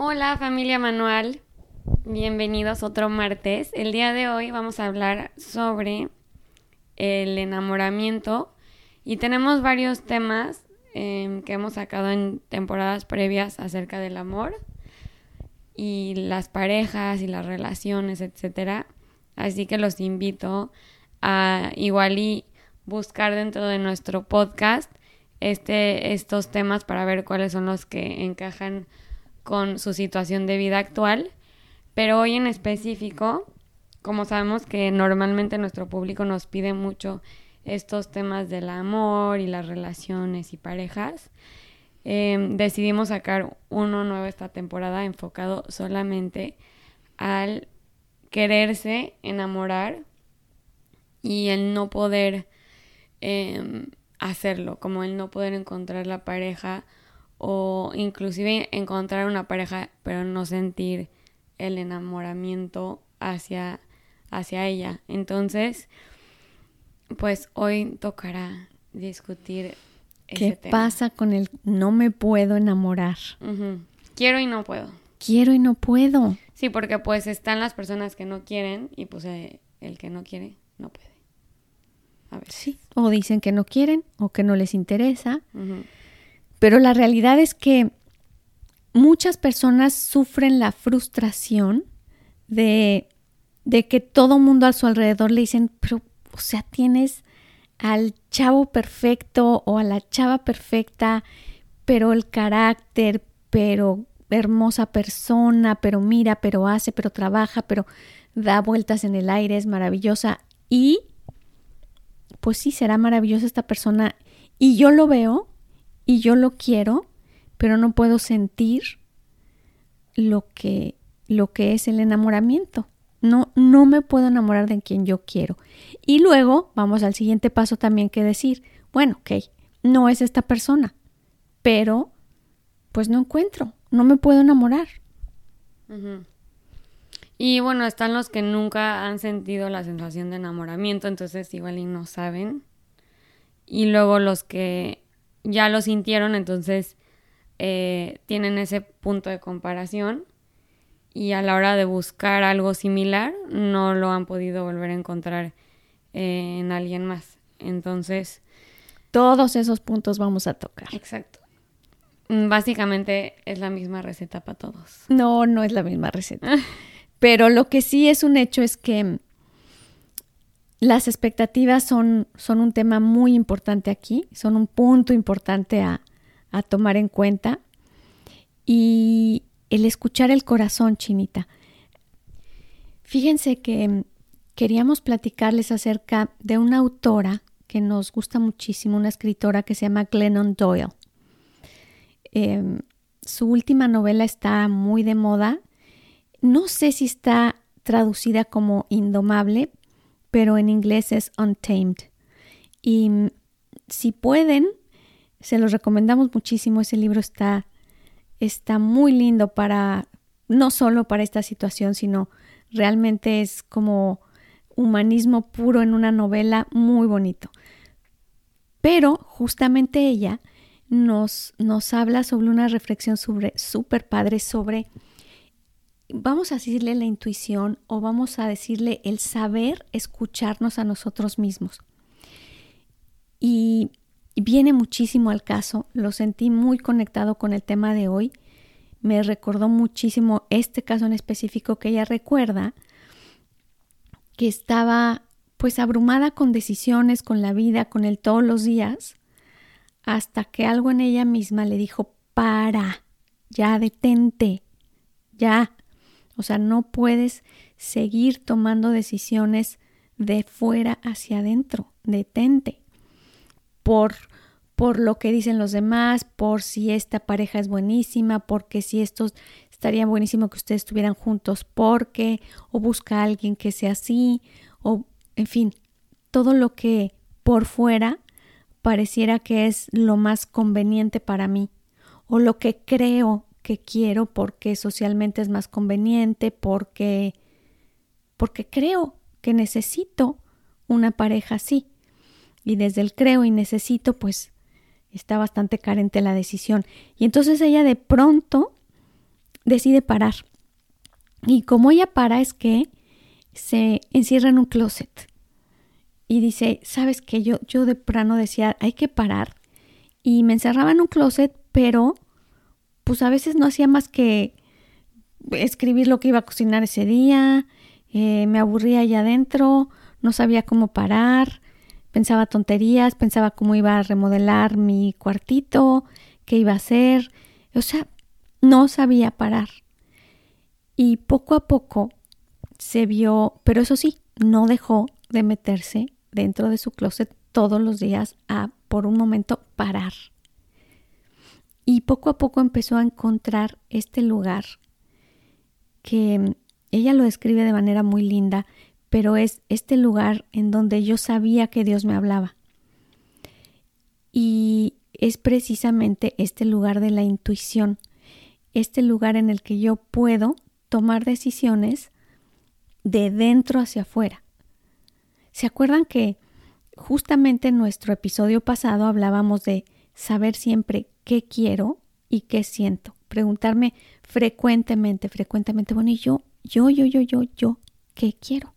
Hola familia Manual, bienvenidos otro martes. El día de hoy vamos a hablar sobre el enamoramiento y tenemos varios temas em, que hemos sacado en temporadas previas acerca del amor y las parejas y las relaciones, etcétera. Así que los invito a igual y buscar dentro de nuestro podcast este, estos temas para ver cuáles son los que encajan con su situación de vida actual. Pero hoy en específico, como sabemos que normalmente nuestro público nos pide mucho estos temas del amor y las relaciones y parejas, eh, decidimos sacar uno nuevo esta temporada enfocado solamente al quererse enamorar y el no poder eh, hacerlo, como el no poder encontrar la pareja o inclusive encontrar una pareja pero no sentir el enamoramiento hacia, hacia ella. Entonces, pues hoy tocará discutir ese ¿Qué tema. pasa con el no me puedo enamorar? Quiero y no puedo. Quiero y no puedo. Sí, porque pues están las personas que no quieren y pues eh, el que no quiere no puede. A ver. Sí. O dicen que no quieren o que no les interesa. Ujú. Pero la realidad es que muchas personas sufren la frustración de, de que todo mundo a su alrededor le dicen, pero, o sea, tienes al chavo perfecto o a la chava perfecta, pero el carácter, pero hermosa persona, pero mira, pero hace, pero trabaja, pero da vueltas en el aire, es maravillosa. Y pues sí, será maravillosa esta persona. Y yo lo veo y yo lo quiero, pero no puedo sentir lo que, lo que es el enamoramiento. No, no me puedo enamorar de quien yo quiero. Y luego vamos al siguiente paso también que decir, bueno, ok, no es esta persona, pero pues no encuentro, no me puedo enamorar. Y bueno, están los que nunca han sentido la sensación de enamoramiento, entonces igual y no saben. Y luego los que ya lo sintieron, entonces eh, tienen ese punto de comparación y a la hora de buscar algo similar no lo han podido volver a encontrar eh, en alguien más. Entonces, Todos esos puntos vamos a tocar. exacto. Mm, Básicamente es la misma receta para todos. No, no es la misma receta. Pero lo que sí es un hecho es que las expectativas son, son un tema muy importante aquí, son un punto importante a, a tomar en cuenta. Y el escuchar el corazón, Chinita. Fíjense que mm, queríamos platicarles acerca de una autora que nos gusta muchísimo, una escritora que se llama Glennon Doyle. Em, su última novela está muy de moda. No sé si está traducida como Indomable, pero en inglés es Untamed. Y mm, si pueden, se los recomendamos muchísimo. Ese libro está, está muy lindo para, no solo para esta situación, sino realmente es como humanismo puro en una novela muy bonito. Pero justamente ella nos, nos habla sobre una reflexión sobre súper padre sobre, vamos a decirle la intuición o vamos a decirle el saber escucharnos a nosotros mismos. Y viene muchísimo al caso, lo sentí muy conectado con el tema de hoy, me recordó muchísimo este caso en específico que ella recuerda que estaba pues abrumada con decisiones, con la vida, con él todos los días, hasta que algo en ella misma le dijo, para, ya detente, ya. O sea, no puedes seguir tomando decisiones de fuera hacia adentro, detente. Por por lo que dicen los demás, por si esta pareja es buenísima, porque si estos estaría buenísimo que ustedes estuvieran juntos, porque, o busca a alguien que sea así, o en fin, todo lo que por fuera pareciera que es lo más conveniente para mí, o lo que creo quiero porque socialmente es más conveniente, porque porque creo que necesito una pareja así. Y desde el creo y necesito, pues está bastante carente la decisión. Y entonces ella de pronto decide parar. Y como ella para es que se encierra en un closet. Y dice, sabes que yo, yo de plano decía, hay que parar. Y me encerraba en un closet, pero pues a veces no hacía más que escribir lo que iba a cocinar ese día, eh, me aburría allá adentro, no sabía cómo parar, pensaba tonterías, pensaba cómo iba a remodelar mi cuartito, qué iba a hacer, o sea, no sabía parar. Y poco a poco se vio, pero eso sí, no dejó de meterse dentro de su closet todos los días a por un momento parar. Y poco a poco empezó a encontrar este lugar que ella lo describe de manera muy linda, pero es este lugar en donde yo sabía que Dios me hablaba. Y es precisamente este lugar de la intuición, este lugar en el que yo puedo tomar decisiones de dentro hacia afuera. ¿Se acuerdan que justamente en nuestro episodio pasado hablábamos de saber siempre qué quiero y qué siento? Preguntarme frecuentemente, frecuentemente, bueno, ¿y yo yo, yo, yo, yo, yo, ¿qué quiero?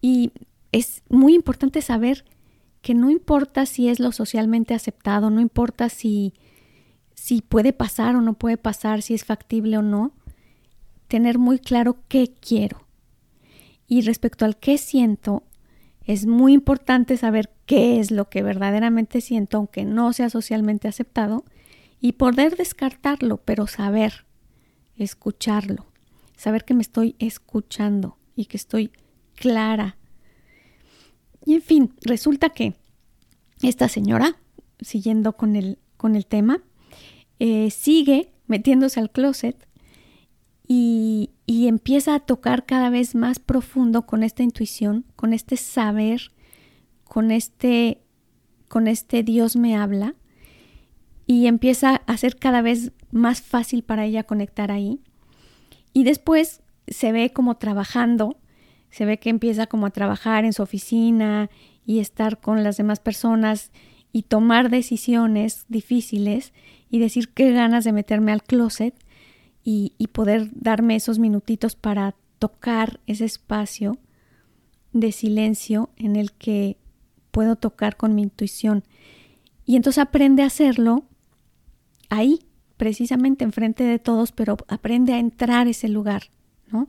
Y es muy importante saber que no importa si es lo socialmente aceptado, no importa si, si puede pasar o no puede pasar, si es factible o no, tener muy claro qué quiero. Y respecto al qué siento, es muy importante saber qué es lo que verdaderamente siento, aunque no sea socialmente aceptado, y poder descartarlo, pero saber, escucharlo saber que me estoy escuchando y que estoy clara. Y en fin, resulta que esta señora, siguiendo con el, con el tema, eh, sigue metiéndose al closet y, empieza a tocar cada vez más profundo con esta intuición, con este saber, con este, con este Dios me habla y empieza a ser cada vez más fácil para ella conectar ahí. Y después se ve como trabajando, se ve que empieza como a trabajar en su oficina y estar con las demás personas y tomar decisiones difíciles y decir qué ganas de meterme al closet y, poder darme esos minutitos para tocar ese espacio de silencio en el que puedo tocar con mi intuición. Y entonces aprende a hacerlo ahí, precisamente enfrente de todos, pero aprende a entrar ese lugar, ¿no?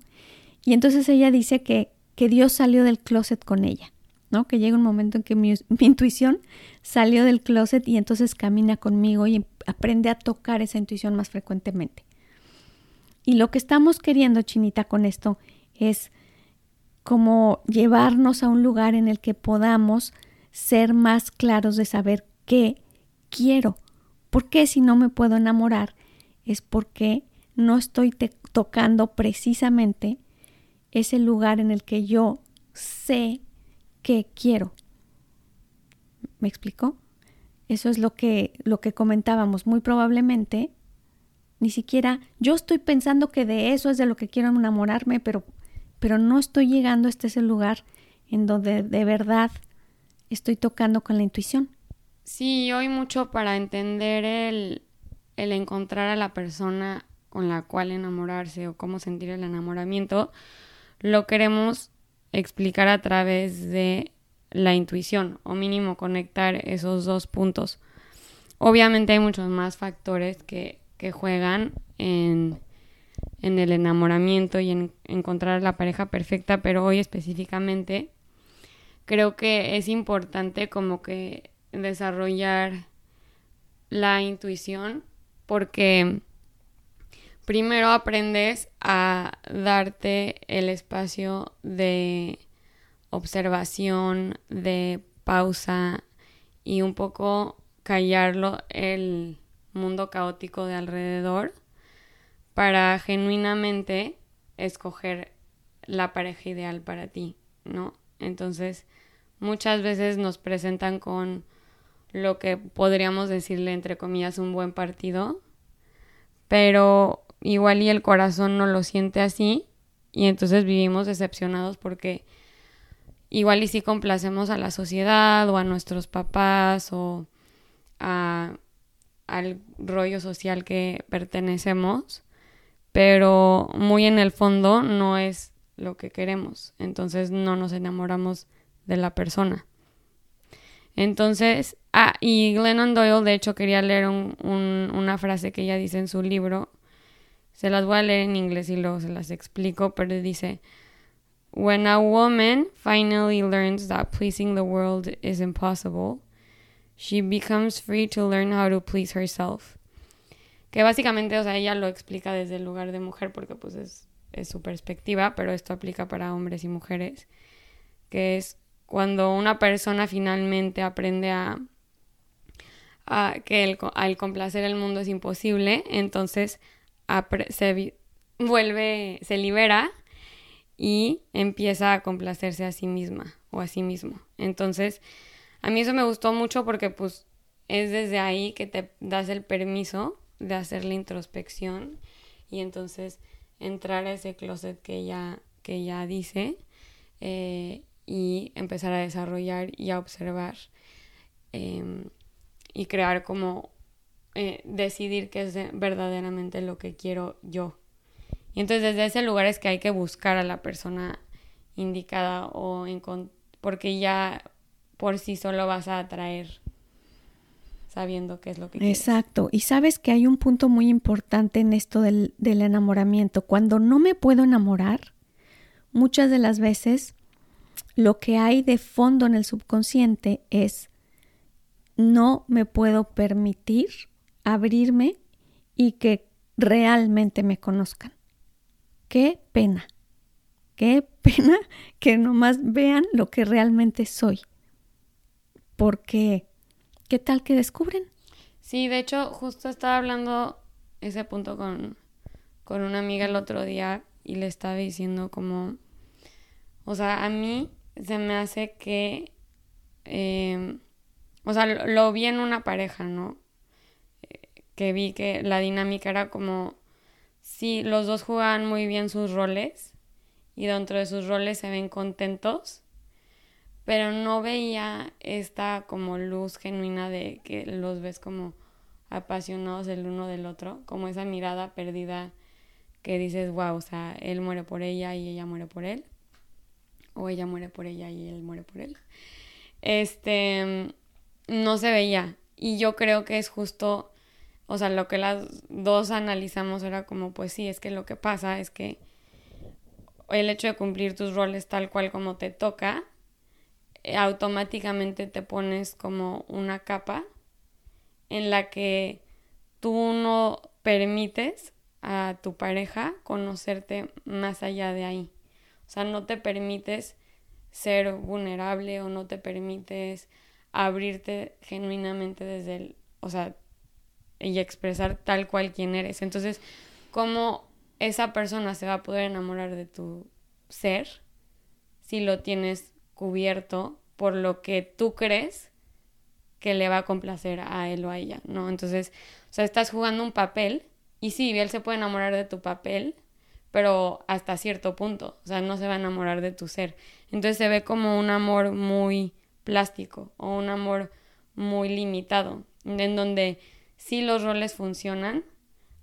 Y entonces ella dice que, que Dios salió del closet con ella, ¿no? Que llega un momento en que mi intuición salió del closet y entonces camina conmigo y aprende a tocar esa intuición más frecuentemente. Y lo que estamos queriendo, Chinita, con esto es como llevarnos a un lugar en el que podamos ser más claros de saber qué quiero, ¿Por qué si no me puedo enamorar? Es porque no estoy tocando precisamente ese lugar en el que yo sé que quiero. ¿Me explicó? Eso es lo que, lo que comentábamos. Muy probablemente, ni siquiera yo estoy pensando que de eso es de lo que quiero enamorarme, pero, pero no estoy llegando este ese lugar en donde de verdad estoy tocando con la intuición. Sí, hoy mucho para entender el, el encontrar a la persona con la cual enamorarse o cómo sentir el enamoramiento, lo queremos explicar a través de la intuición o mínimo conectar esos dos puntos. Obviamente hay muchos más factores que, que juegan en, en, el enamoramiento y en encontrar la pareja perfecta, pero hoy específicamente creo que es importante como que desarrollar la intuición porque primero aprendes a darte el espacio de observación, de pausa y un poco callarlo el mundo caótico de alrededor para genuinamente escoger la pareja ideal para ti, ¿no? Entonces, muchas veces nos presentan con lo que podríamos decirle entre comillas un buen partido, pero igual y el corazón no lo siente así y entonces vivimos decepcionados porque igual y si complacemos a la sociedad o a nuestros papás o a, al rollo social que pertenecemos, pero muy en el fondo no es lo que queremos, entonces no nos enamoramos de la persona. Entonces, ah, y Glennon Doyle, de hecho, quería leer un, una frase que ella dice en su libro, se las voy a leer en inglés y luego se las explico, pero dice, When a woman finally learns that pleasing the world is impossible, she becomes free to learn how to please herself. Que básicamente, o sea, ella lo explica desde el lugar de mujer porque pues es, es su perspectiva, pero esto aplica para hombres y mujeres, que es cuando una persona finalmente aprende a, a que el, al complacer el mundo es imposible, entonces se vuelve, se libera y empieza a complacerse a sí misma o a sí mismo. Entonces, a mí eso me gustó mucho porque pues es desde ahí que te das el permiso de hacer la introspección y entonces entrar a ese closet que ella, que ella dice eh, y empezar a desarrollar y a observar em, y crear como eh, decidir qué es verdaderamente lo que quiero yo. Y entonces desde ese lugar es que hay que buscar a la persona indicada o porque ya por sí solo vas a atraer sabiendo qué es lo que quieres. Exacto. Y sabes que hay un punto muy importante en esto del, del enamoramiento. Cuando no me puedo enamorar, muchas de las veces lo que hay de fondo en el subconsciente es no me puedo permitir abrirme y que realmente me conozcan. Qué pena. Qué pena que nomás vean lo que realmente soy. Porque ¿qué tal que descubren? Sí, de hecho, justo estaba hablando ese punto con, con una amiga el otro día y le estaba diciendo como, o sea, a mí se me hace que, em, o sea, lo, vi en una pareja, ¿no? que vi que la dinámica era como, sí, los dos jugaban muy bien sus roles y dentro de sus roles se ven contentos, pero no veía esta como luz genuina de que los ves como apasionados el uno del otro, como esa mirada perdida que dices, wow, o sea, él muere por ella y ella muere por él, o ella muere por ella y él muere por él. Este, no se veía. Y yo creo que es justo, o sea, lo que las dos analizamos era como, pues sí, es que lo que pasa es que el hecho de cumplir tus roles tal cual como te toca, automáticamente te pones como una capa en la que tú no permites a tu pareja conocerte más allá de ahí. O sea, no te permites ser vulnerable o no te permites abrirte genuinamente desde el, o sea, y expresar tal cual quien eres. Entonces, ¿cómo esa persona se va a poder enamorar de tu ser si lo tienes cubierto por lo que tú crees que le va a complacer a él o a ella, ¿no? Entonces, o sea, estás jugando un papel y sí, él se puede enamorar de tu papel, pero hasta cierto punto, o sea, no se va a enamorar de tu ser. Entonces se ve como un amor muy plástico o un amor muy limitado, en donde sí los roles funcionan,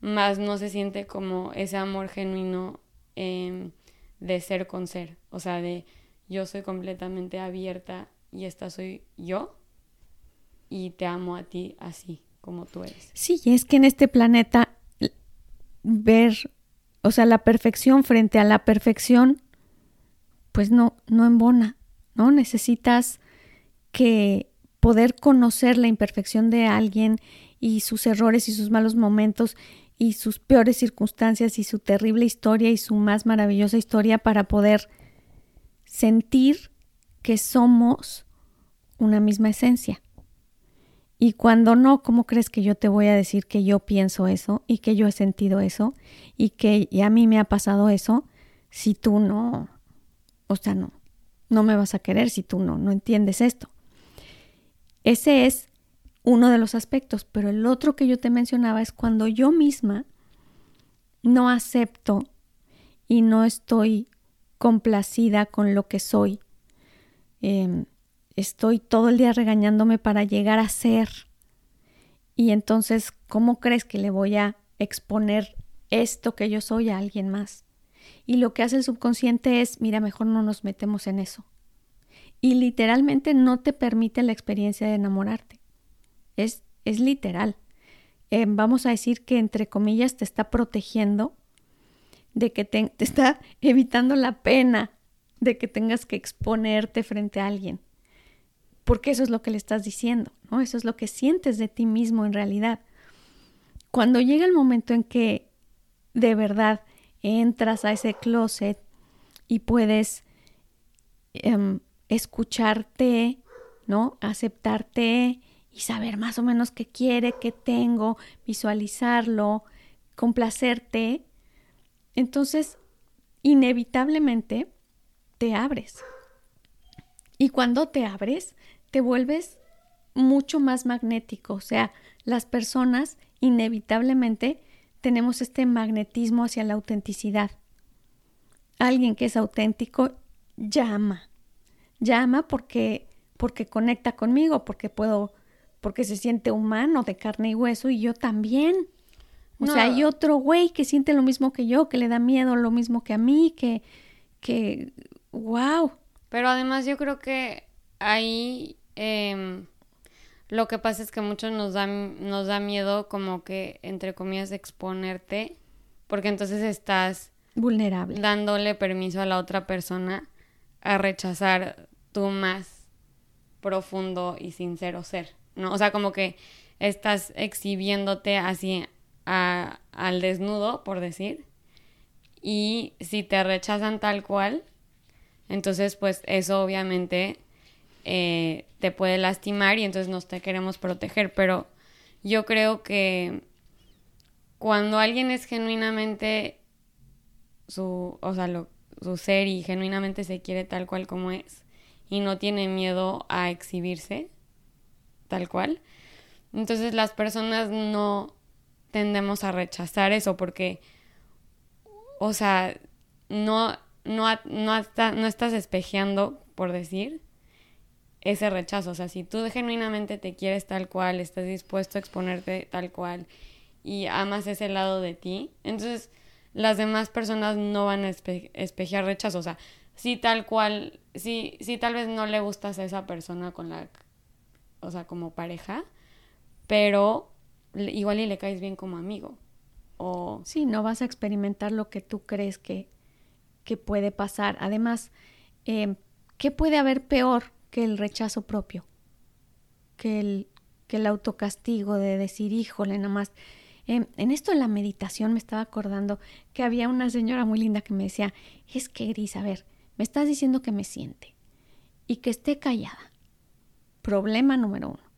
más no se siente como ese amor genuino em, de ser con ser, o sea, de yo soy completamente abierta y esta soy yo y te amo a ti así como tú eres. Sí, es que en este planeta ver, o sea, la perfección frente a la perfección, pues no, no embona, ¿no? Necesitas que poder conocer la imperfección de alguien y sus errores y sus malos momentos y sus peores circunstancias y su terrible historia y su más maravillosa historia para poder sentir que somos una misma esencia. Y cuando no, ¿cómo crees que yo te voy a decir que yo pienso eso y que yo he sentido eso y que a mí me ha pasado eso si tú no, o sea, no, no me vas a querer si tú no, no entiendes esto? Ese es uno de los aspectos, pero el otro que yo te mencionaba es cuando yo misma no acepto y no estoy complacida con lo que soy. Em, estoy todo el día regañándome para llegar a ser. Y entonces, ¿cómo crees que le voy a exponer esto que yo soy a alguien más? Y lo que hace el subconsciente es, mira, mejor no nos metemos en eso. Y literalmente no te permite la experiencia de enamorarte. Es, es literal. Eh, vamos a decir que entre comillas te está protegiendo de que te está evitando la pena de que tengas que exponerte frente a alguien porque eso es lo que le estás diciendo, ¿no? Eso es lo que sientes de ti mismo en realidad. Cuando llega el momento en que de verdad entras a ese closet y puedes em, escucharte, ¿no? Aceptarte y saber más o menos qué quiere, qué tengo, visualizarlo, complacerte, entonces inevitablemente te abres. Y cuando te abres, te vuelves mucho más magnético. O sea, las personas inevitablemente tenemos este magnetismo hacia la autenticidad. Alguien que es auténtico llama. Llama porque porque conecta conmigo, porque puedo porque se siente humano de carne y hueso y yo también. O sea, hay otro güey que siente lo mismo que yo, que le da miedo lo mismo que a mí, que que wow. Pero además yo creo que ahí eh, lo que pasa es que muchos nos da, nos da miedo como que, entre comillas, exponerte, porque entonces estás vulnerable, dándole permiso a la otra persona a rechazar tu más profundo y sincero ser, ¿no? O sea, como que estás exhibiéndote así al desnudo, por decir, y si te rechazan tal cual, entonces pues eso obviamente eh, te puede lastimar y entonces nos te queremos proteger. Pero yo creo que cuando alguien es genuinamente su, o sea, su ser y genuinamente se quiere tal cual como es y no tiene miedo a exhibirse tal cual, entonces las personas no tendemos a rechazar eso porque, o sea, no, no, no, no estás espejeando, por decir, ese rechazo. O sea, si tú genuinamente te quieres tal cual, estás dispuesto a exponerte tal cual y amas ese lado de ti, entonces las demás personas no van a espejear rechazo. O sea, si tal cual, si, si tal vez no le gustas a esa persona con la, o sea, como pareja, pero igual y le caes bien como amigo. O... Sí, no vas a experimentar lo que tú crees que, que puede pasar. Además, eh, ¿qué puede haber peor que el rechazo propio, que el, que el autocastigo de decir, híjole, nada más. Em, en esto de la meditación me estaba acordando que había una señora muy linda que me decía, es que Gris, a ver, me estás diciendo que me siente y que esté callada. Problema número uno.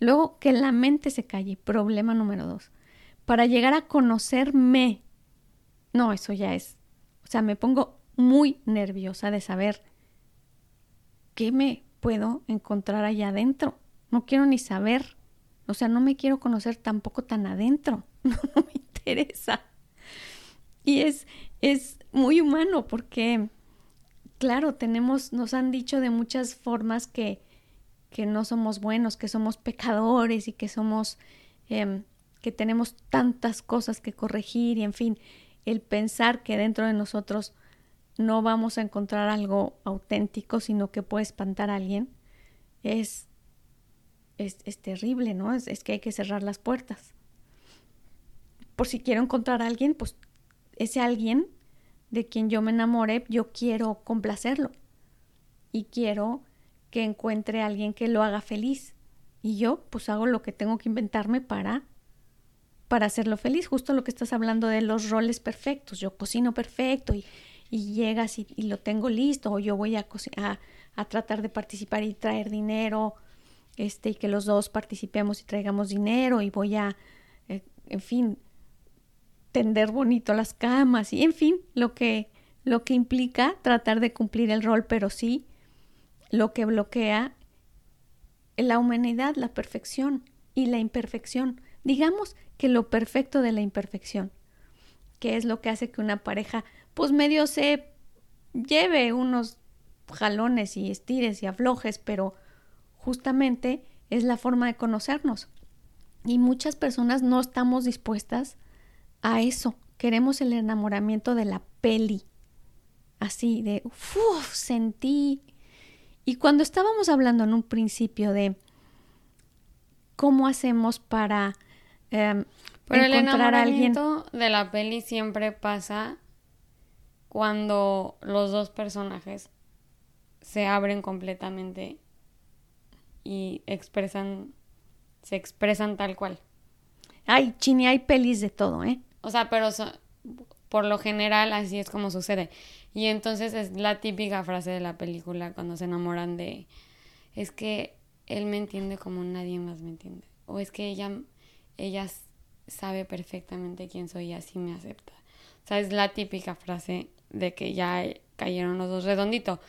Luego que la mente se calle. Problema número dos. Para llegar a conocerme. No, eso ya es. O sea, me pongo muy nerviosa de saber ¿qué me puedo encontrar allá adentro? No quiero ni saber. O sea, no me quiero conocer tampoco tan adentro. No, me interesa. Y es, es muy humano porque, claro, tenemos, nos han dicho de muchas formas que, que no somos buenos, que somos pecadores y que somos, em, que tenemos tantas cosas que corregir y en fin, el pensar que dentro de nosotros no vamos a encontrar algo auténtico, sino que puede espantar a alguien, es, es, terrible, ¿no? Es, es, que hay que cerrar las puertas. Por si quiero encontrar a alguien, pues ese alguien de quien yo me enamore, yo quiero complacerlo y quiero que encuentre alguien que lo haga feliz. Y yo pues hago lo que tengo que inventarme para para hacerlo feliz, justo lo que estás hablando de los roles perfectos. Yo cocino perfecto y y llegas y, lo tengo listo, o yo voy a, a, a, tratar de participar y traer dinero, este, y que los dos participemos y traigamos dinero y voy a, eh, en fin, tender bonito las camas y en fin, lo que, lo que implica tratar de cumplir el rol, pero sí lo que bloquea la humanidad, la perfección y la imperfección. Digamos que lo perfecto de la imperfección, que es lo que hace que una pareja pues medio se lleve unos jalones y estires y aflojes, pero justamente es la forma de conocernos. Y muchas personas no estamos dispuestas a eso. Queremos el enamoramiento de la peli. Así de, uff, sentí. Y cuando estábamos hablando en un principio de cómo hacemos para eh, Pero el enamoramiento de la peli siempre pasa cuando los dos personajes se abren completamente y expresan, se expresan tal cual. Ay, Chini, hay pelis de todo, ¿eh? O sea, pero por lo general así es como sucede. Y entonces es la típica frase de la película cuando se enamoran de, es que él me entiende como nadie más me entiende. O es que ella, ella sabe perfectamente quién soy y así me acepta. O sea, es la típica frase de que ya cayeron los dos redondito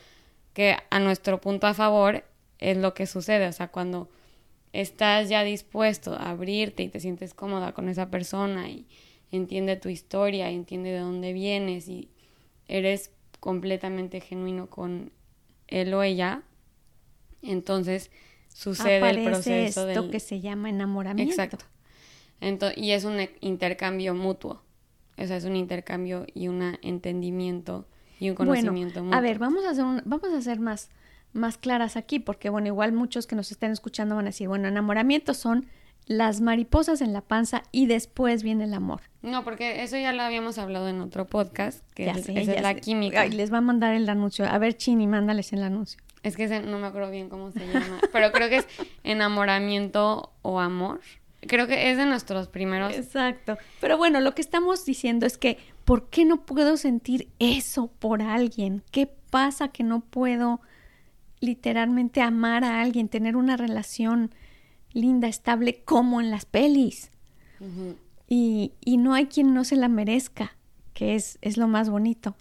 que a nuestro punto a favor es lo que sucede, o sea, cuando estás ya dispuesto a abrirte y te sientes cómoda con esa persona y entiende tu historia, entiende de dónde vienes y eres completamente genuino con él o ella, entonces sucede el proceso esto que se llama enamoramiento. Exacto. Entonces, y es un intercambio mutuo. O sea, es un intercambio y un entendimiento y un conocimiento bueno, A ver, vamos a hacer vamos a ser más, más claras aquí, porque bueno, igual muchos que nos estén escuchando van a decir, bueno, enamoramiento son las mariposas en la panza y después viene el amor. No, porque eso ya lo habíamos hablado en otro podcast, que es, la química. Ay, les va a mandar el anuncio. A ver, Chini, mándales el anuncio. Es que no me acuerdo bien cómo se llama, pero creo que es enamoramiento o amor. Creo que es de nuestros primeros. Exacto. Pero bueno, lo que estamos diciendo es que, ¿por qué no puedo sentir eso por alguien? ¿Qué pasa que no puedo literalmente amar a alguien, tener una relación linda, estable, como en las pelis? y, y, no hay quien no se la merezca, que es, es lo más bonito.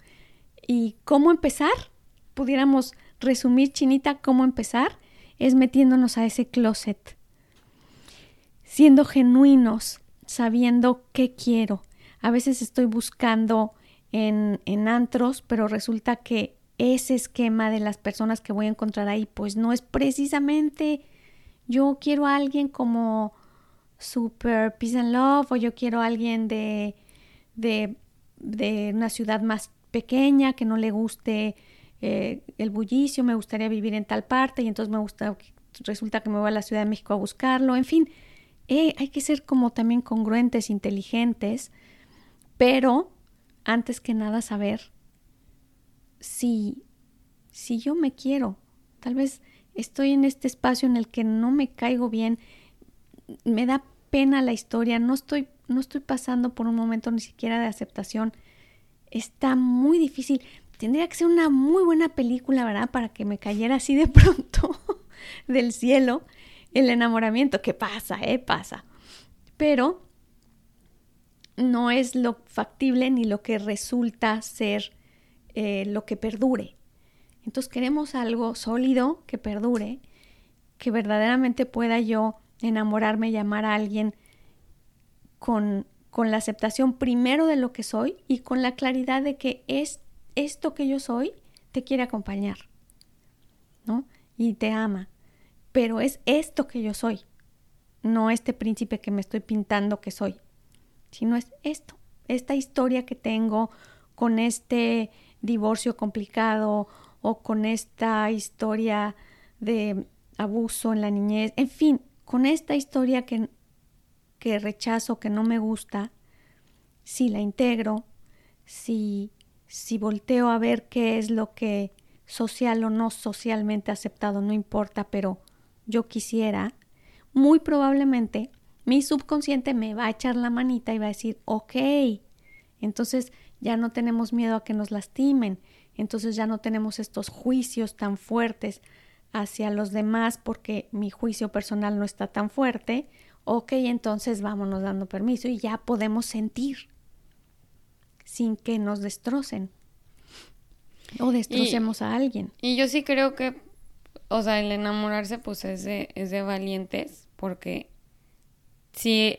¿Y cómo empezar? Pudiéramos resumir, Chinita, cómo empezar, es metiéndonos a ese closet siendo genuinos, sabiendo qué quiero. A veces estoy buscando en, en antros, pero resulta que ese esquema de las personas que voy a encontrar ahí, pues no es precisamente yo quiero a alguien como super peace and love o yo quiero a alguien de, de, de una ciudad más pequeña que no le guste eh, el bullicio, me gustaría vivir en tal parte y entonces me gusta, resulta que me voy a la Ciudad de México a buscarlo, en fin, eh, hay que ser como también congruentes, inteligentes, pero antes que nada saber si, si yo me quiero. Tal vez estoy en este espacio en el que no me caigo bien, me da pena la historia, no estoy, no estoy pasando por un momento ni siquiera de aceptación. Está muy difícil. Tendría que ser una muy buena película, ¿verdad? Para que me cayera así de pronto del cielo el enamoramiento, que pasa, ¿eh? Pasa. Pero no es lo factible ni lo que resulta ser eh, lo que perdure. Entonces queremos algo sólido que perdure, que verdaderamente pueda yo enamorarme y amar a alguien con, con la aceptación primero de lo que soy y con la claridad de que es esto que yo soy te quiere acompañar, ¿no? Y te ama pero es esto que yo soy, no este príncipe que me estoy pintando que soy, sino es esto, esta historia que tengo con este divorcio complicado o con esta historia de abuso en la niñez, en fin, con esta historia que, que rechazo, que no me gusta, si la integro, si, si volteo a ver qué es lo que social o no socialmente aceptado, no importa, pero yo quisiera, muy probablemente mi subconsciente me va a echar la manita y va a decir, ok, entonces ya no tenemos miedo a que nos lastimen, entonces ya no tenemos estos juicios tan fuertes hacia los demás porque mi juicio personal no está tan fuerte, ok, entonces vámonos dando permiso y ya podemos sentir sin que nos destrocen o destrocemos a alguien. Y yo sí creo que, o sea, el enamorarse pues es de, es de valientes porque sí,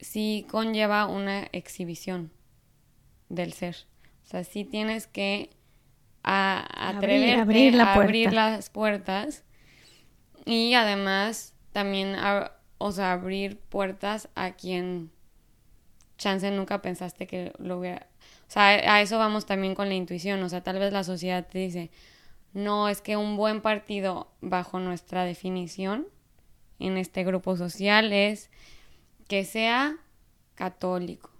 sí conlleva una exhibición del ser. O sea, sí tienes que a, atreverte abrir, a abrir las puertas y además también, o sea, abrir puertas a quien chance nunca pensaste que lo hubiera... O sea, a eso vamos también con la intuición, o sea, tal vez la sociedad te dice, no, es que un buen partido bajo nuestra definición en este grupo social es que sea católico,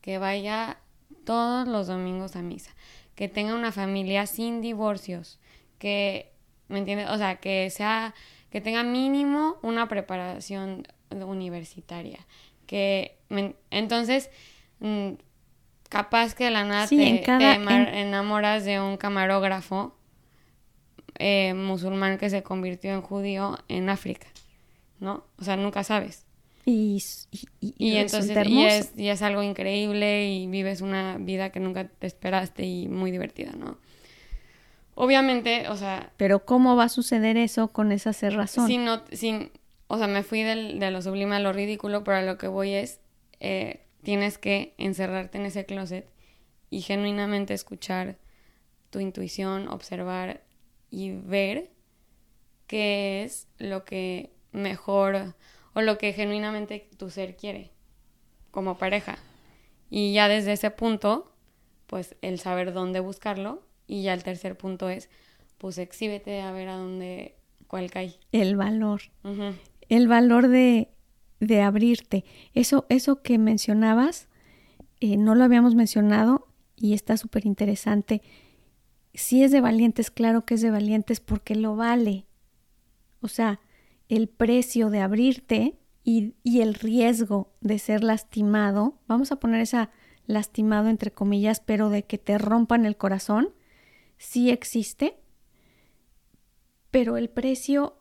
que vaya todos los domingos a misa, que tenga una familia sin divorcios, que, ¿me entiendes? O sea, que sea, que tenga mínimo una preparación universitaria, que, entonces, mm, capaz que de la nada te, enamoras de un camarógrafo eh, musulmán que se convirtió en judío en África, ¿no? O sea, nunca sabes. Y, y, entonces y es, y es algo increíble y vives una vida que nunca te esperaste y muy divertida, ¿no? Obviamente, o sea... Pero ¿cómo va a suceder eso con esa cerrazón? Sin, no, sin, o sea, me fui del, de lo sublime a lo ridículo, pero a lo que voy es, eh, tienes que encerrarte en ese closet y genuinamente escuchar tu intuición, observar y ver qué es lo que mejor o lo que genuinamente tu ser quiere como pareja. Y ya desde ese punto, pues el saber dónde buscarlo. Y ya el tercer punto es, pues exhíbete a ver a dónde, cuál cae. El valor. El valor de, de, abrirte. Eso, eso que mencionabas, eh, no lo habíamos mencionado y está súper interesante. Si es de valientes, claro que es de valientes porque lo vale. O sea, el precio de abrirte y, el riesgo de ser lastimado, vamos a poner esa lastimado entre comillas, pero de que te rompan el corazón, sí existe, pero el precio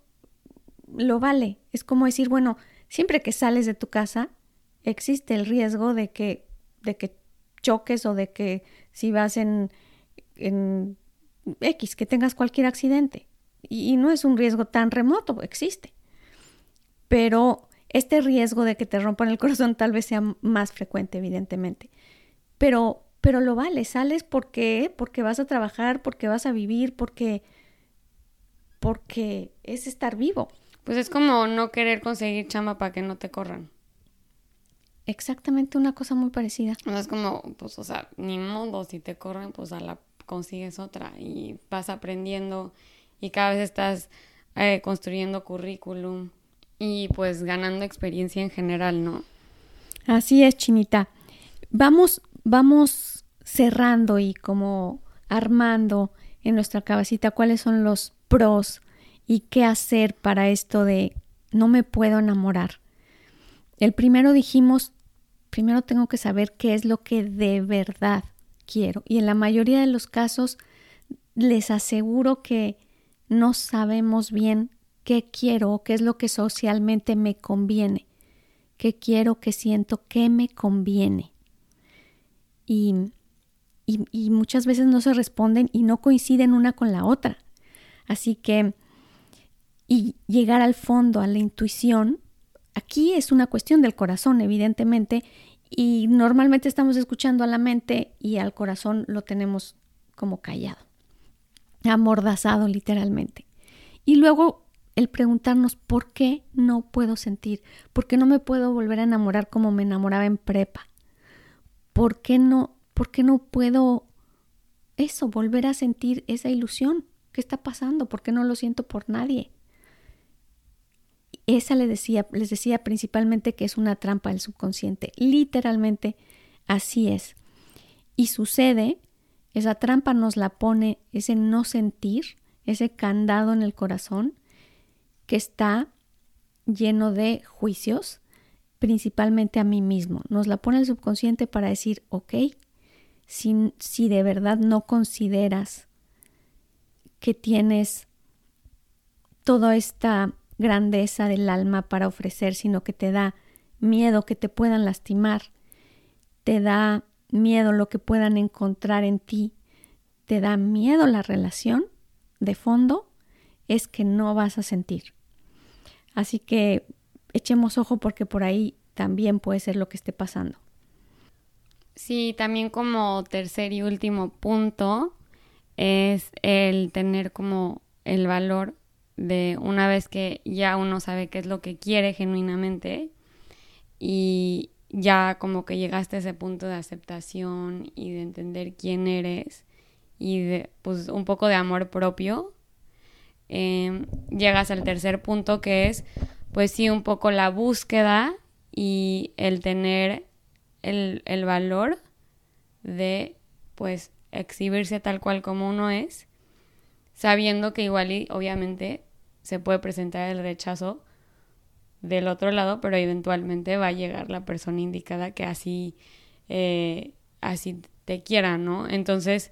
lo vale. Es como decir, bueno, siempre que sales de tu casa, existe el riesgo de que, de que choques o de que si vas en, en X, que tengas cualquier accidente. Y, no es un riesgo tan remoto, existe. Pero este riesgo de que te rompan el corazón tal vez sea más frecuente, evidentemente. Pero, pero lo vale, sales porque, porque vas a trabajar, porque vas a vivir, porque, porque es estar vivo. Pues es como no querer conseguir chamba para que no te corran. Exactamente una cosa muy parecida. es como, pues, o sea, ni modo, si te corren, pues a la consigues otra y vas aprendiendo y cada vez estás eh, construyendo currículum y pues ganando experiencia en general, ¿no? Así es, Chinita. Vamos, vamos cerrando y como armando en nuestra cabecita cuáles son los pros y qué hacer para esto de no me puedo enamorar. El primero dijimos, primero tengo que saber qué es lo que de verdad quiero. Y en la mayoría de los casos les aseguro que no sabemos bien qué quiero qué es lo que socialmente me conviene, qué quiero, qué siento, qué me conviene. Y, y, muchas veces no se responden y no coinciden una con la otra. Así que, y llegar al fondo, a la intuición, aquí es una cuestión del corazón, evidentemente, y normalmente estamos escuchando a la mente y al corazón lo tenemos como callado, amordazado literalmente. Y luego el preguntarnos por qué no puedo sentir, por qué no me puedo volver a enamorar como me enamoraba en prepa, por qué no, por qué no puedo eso, volver a sentir esa ilusión. ¿Qué está pasando? ¿Por qué no lo siento por nadie? esa les decía, les decía principalmente que es una trampa del subconsciente. Literalmente así es. Y sucede, esa trampa nos la pone ese no sentir, ese candado en el corazón que está lleno de juicios, principalmente a mí mismo. Nos la pone el subconsciente para decir, ok, si, si de verdad no consideras que tienes toda esta grandeza del alma para ofrecer, sino que te da miedo que te puedan lastimar, te da miedo lo que puedan encontrar en ti, te da miedo la relación, de fondo es que no vas a sentir. Así que echemos ojo porque por ahí también puede ser lo que esté pasando. Sí, también como tercer y último punto es el tener como el valor de una vez que ya uno sabe qué es lo que quiere genuinamente y ya como que llegaste a ese punto de aceptación y de entender quién eres y de pues un poco de amor propio, em, llegas al tercer punto que es pues sí un poco la búsqueda y el tener el, el valor de pues exhibirse tal cual como uno es, sabiendo que igual y obviamente se puede presentar el rechazo del otro lado, pero eventualmente va a llegar la persona indicada que así, eh, así te quiera, ¿no? Entonces,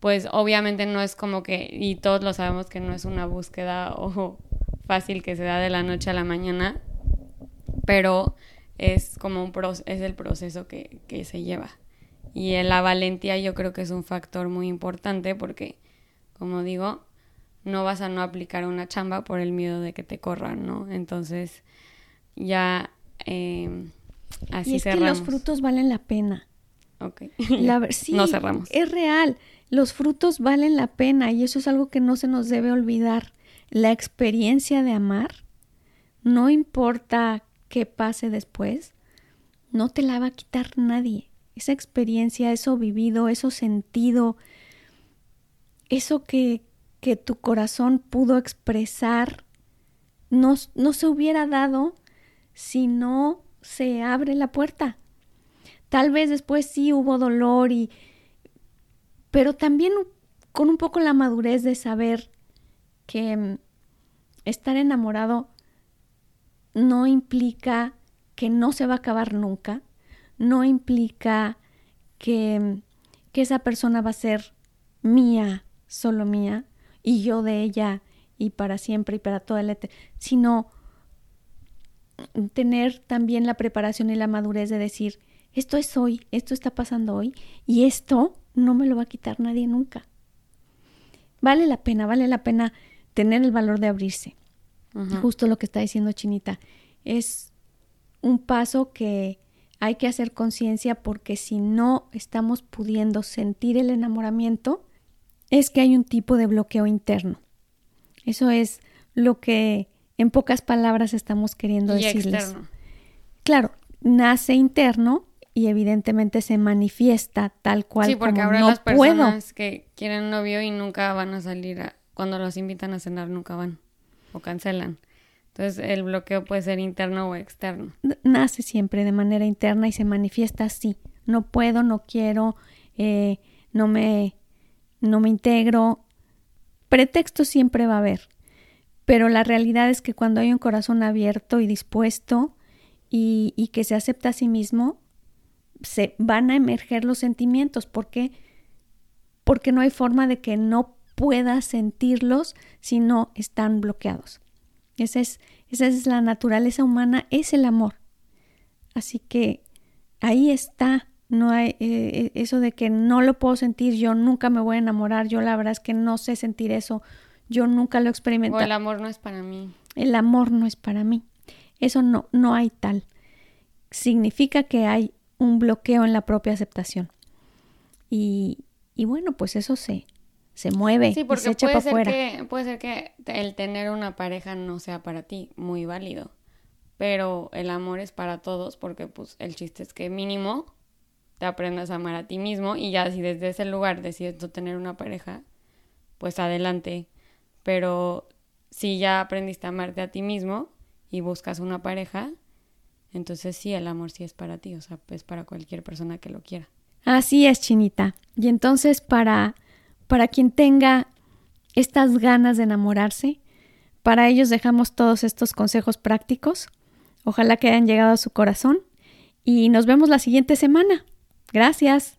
pues obviamente no es como que, y todos lo sabemos que no es una búsqueda o fácil que se da de la noche a la mañana, pero es como un es el proceso que, que se lleva. Y la valentía yo creo que es un factor muy importante porque, como digo, no vas a no aplicar una chamba por el miedo de que te corran, ¿no? Entonces, ya eh, así y es que los frutos valen la pena. Ok. sí, no cerramos. Es real. Los frutos valen la pena y eso es algo que no se nos debe olvidar. La experiencia de amar, no importa qué pase después, no te la va a quitar nadie. Esa experiencia, eso vivido, eso sentido, eso que, que tu corazón pudo expresar, no, no se hubiera dado si no se abre la puerta. Tal vez después sí hubo dolor y pero también con un poco la madurez de saber que mm, estar enamorado no implica que no se va a acabar nunca, no implica que, mm, que esa persona va a ser mía, solo mía, y yo de ella y para siempre y para toda la eternidad, sino tener también la preparación y la madurez de decir, esto es hoy, esto está pasando hoy, y esto no me lo va a quitar nadie nunca. Vale la pena, vale la pena tener el valor de abrirse. Justo lo que está diciendo Chinita. Es un paso que hay que hacer conciencia porque si no estamos pudiendo sentir el enamoramiento, es que hay un tipo de bloqueo interno. Eso es lo que en pocas palabras estamos queriendo y decirles. Externo. Claro, nace interno y evidentemente se manifiesta tal cual sí, porque habrá las personas que quieren novio y nunca van a salir a, cuando los invitan a cenar nunca van o cancelan. Entonces el bloqueo puede ser interno o externo. Nace siempre de manera interna y se manifiesta así. No puedo, no quiero, eh, no me, no me integro. Pretexto siempre va a haber. Pero la realidad es que cuando hay un corazón abierto y dispuesto y, y que se acepta a sí mismo, se van a emerger los sentimientos. ¿Por qué? Porque no hay forma de que no puedas sentirlos si no están bloqueados. Esa es, esa es la naturaleza humana, es el amor. Así que ahí está. No hay eh, eh, eso de que no lo puedo sentir, yo nunca me voy a enamorar, yo la verdad es que no sé sentir eso, yo nunca lo he experimentado. O el amor no es para mí. El amor no es para mí. Eso no, no hay tal. Significa que hay un bloqueo en la propia aceptación. Y, y bueno, pues eso se, se mueve sí, porque se echa puede para ser Que, puede ser que el tener una pareja no sea para ti muy válido, pero el amor es para todos porque pues el chiste es que mínimo te aprendas a amar a ti mismo y ya si desde ese lugar decides no tener una pareja, pues adelante. Pero si ya aprendiste a amarte a ti mismo y buscas una pareja, entonces sí, el amor sí es para ti, o sea, es para cualquier persona que lo quiera. Así es, Chinita. Y entonces para, para quien tenga estas ganas de enamorarse, para ellos dejamos todos estos consejos prácticos. Ojalá que hayan llegado a su corazón y nos vemos la siguiente semana. Gracias.